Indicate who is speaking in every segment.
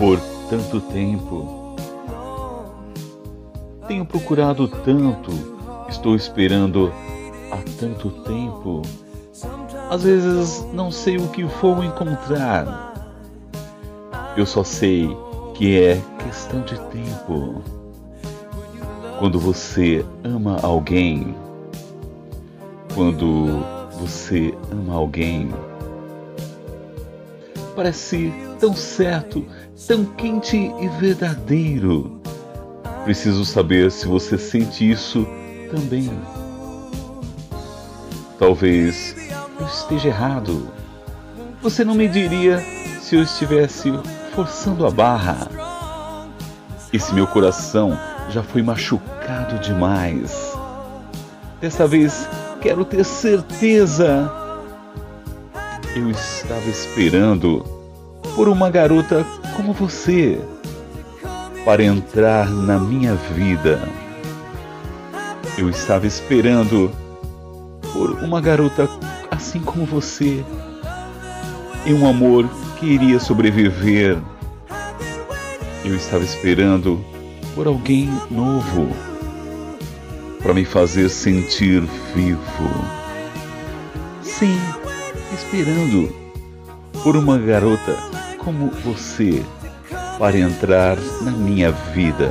Speaker 1: Por tanto tempo. Tenho procurado tanto, estou esperando há tanto tempo. Às vezes não sei o que vou encontrar. Eu só sei que é questão de tempo. Quando você ama alguém, quando você ama alguém, parece tão certo, tão quente e verdadeiro. Preciso saber se você sente isso também. Talvez eu esteja errado. Você não me diria se eu estivesse forçando a barra. Esse meu coração já foi machucado demais. Dessa vez quero ter certeza. Eu estava esperando por uma garota como você para entrar na minha vida. Eu estava esperando por uma garota assim como você e um amor que iria sobreviver. Eu estava esperando por alguém novo para me fazer sentir vivo. Sim, esperando por uma garota como você para entrar na minha vida.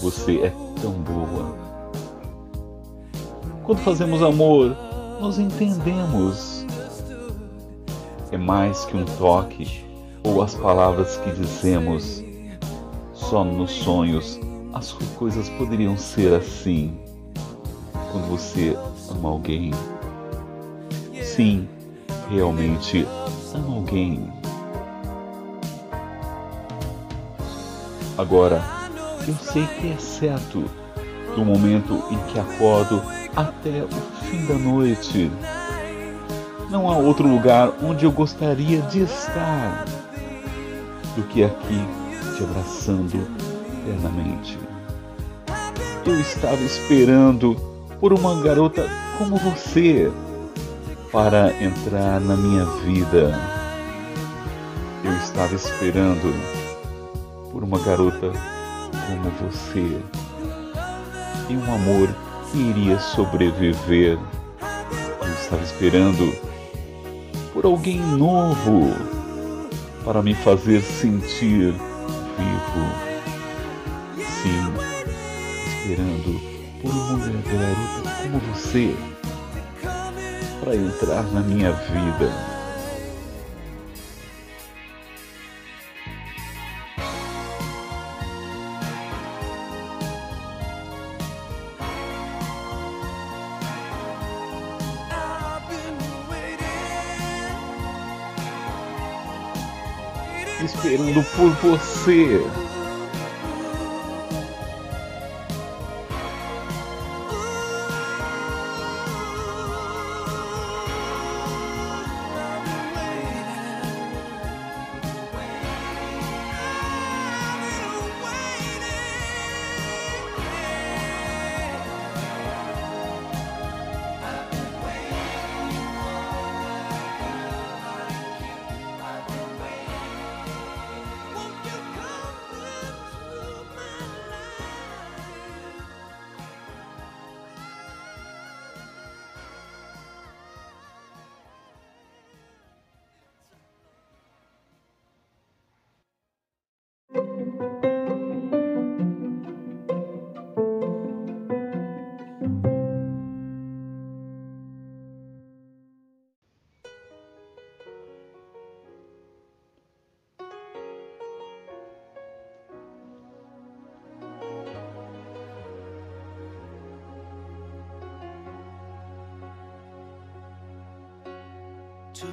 Speaker 1: Você é tão boa. Quando fazemos amor, nós entendemos. É mais que um toque ou as palavras que dizemos só nos sonhos as coisas poderiam ser assim. Quando você ama alguém, sim, realmente ama alguém. Agora, eu sei que é certo do momento em que acordo até o fim da noite. Não há outro lugar onde eu gostaria de estar do que aqui te abraçando eternamente. Eu estava esperando por uma garota como você para entrar na minha vida. Eu estava esperando por uma garota como você e um amor que iria sobreviver. Eu estava esperando por alguém novo para me fazer sentir vivo, sim, esperando por uma garota como você para entrar na minha vida. Esperando por você.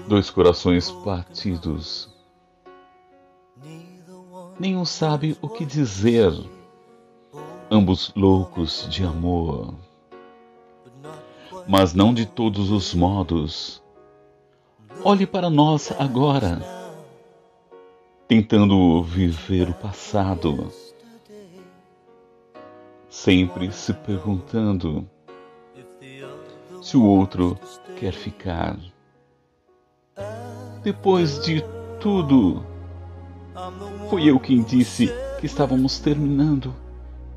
Speaker 1: Dois corações partidos. Nenhum sabe o que dizer, ambos loucos de amor. Mas não de todos os modos. Olhe para nós agora, tentando viver o passado, sempre se perguntando se o outro quer ficar. Depois de tudo, fui eu quem disse que estávamos terminando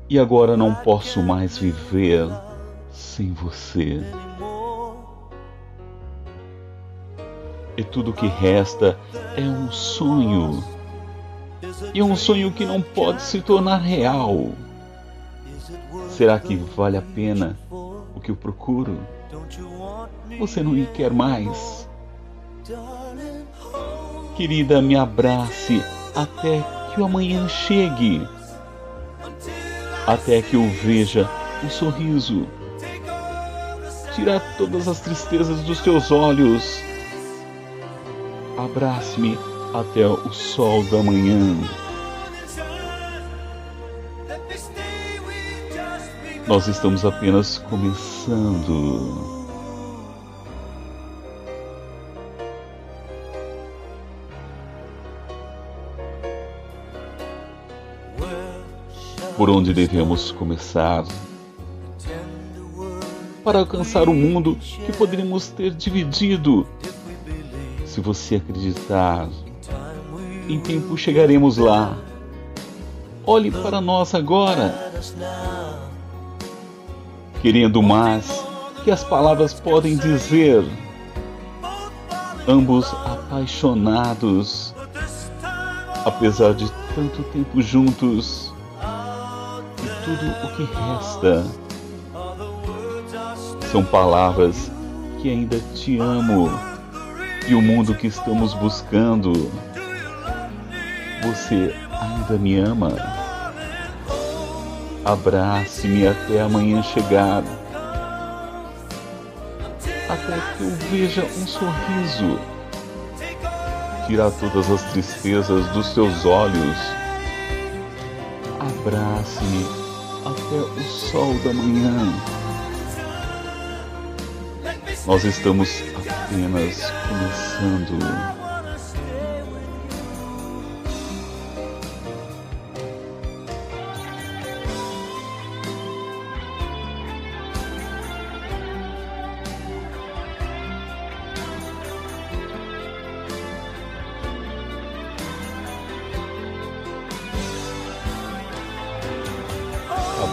Speaker 1: e agora não posso mais viver sem você. E tudo que resta é um sonho. E um sonho que não pode se tornar real. Será que vale a pena o que eu procuro? Você não me quer mais? Querida, me abrace até que o amanhã chegue. Até que eu veja um sorriso. Tira todas as tristezas dos teus olhos. Abrace-me até o sol da manhã. Nós estamos apenas começando. Por onde devemos começar para alcançar o mundo que poderíamos ter dividido. Se você acreditar, em tempo chegaremos lá. Olhe para nós agora, querendo mais que as palavras podem dizer. Ambos apaixonados, apesar de tanto tempo juntos tudo o que resta. São palavras que ainda te amo e o mundo que estamos buscando. Você ainda me ama? Abrace-me até amanhã chegar. Até que eu veja um sorriso. Tirar todas as tristezas dos teus olhos. Abrace-me até o sol da manhã. Nós estamos apenas começando.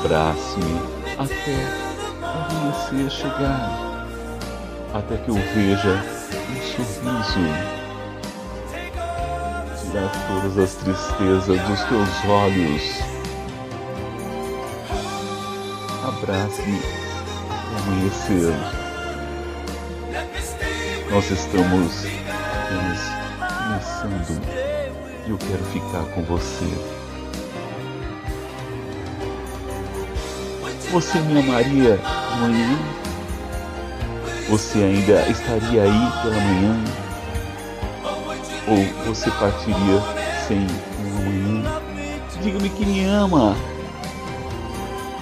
Speaker 1: Abrace-me até amanhecer chegar, até que eu veja um sorriso. Tirar todas as tristezas dos teus olhos. Abrace-me até amanhecer. Nós estamos apenas começando e eu quero ficar com você. Você me amaria amanhã? Você ainda estaria aí pela manhã? Ou você partiria sem um amanhã? Diga-me que me ama.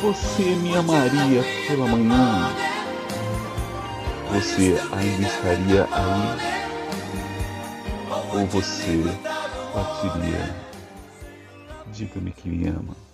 Speaker 1: Você me amaria pela manhã? Você ainda estaria aí? Ou você partiria? Diga-me que me ama.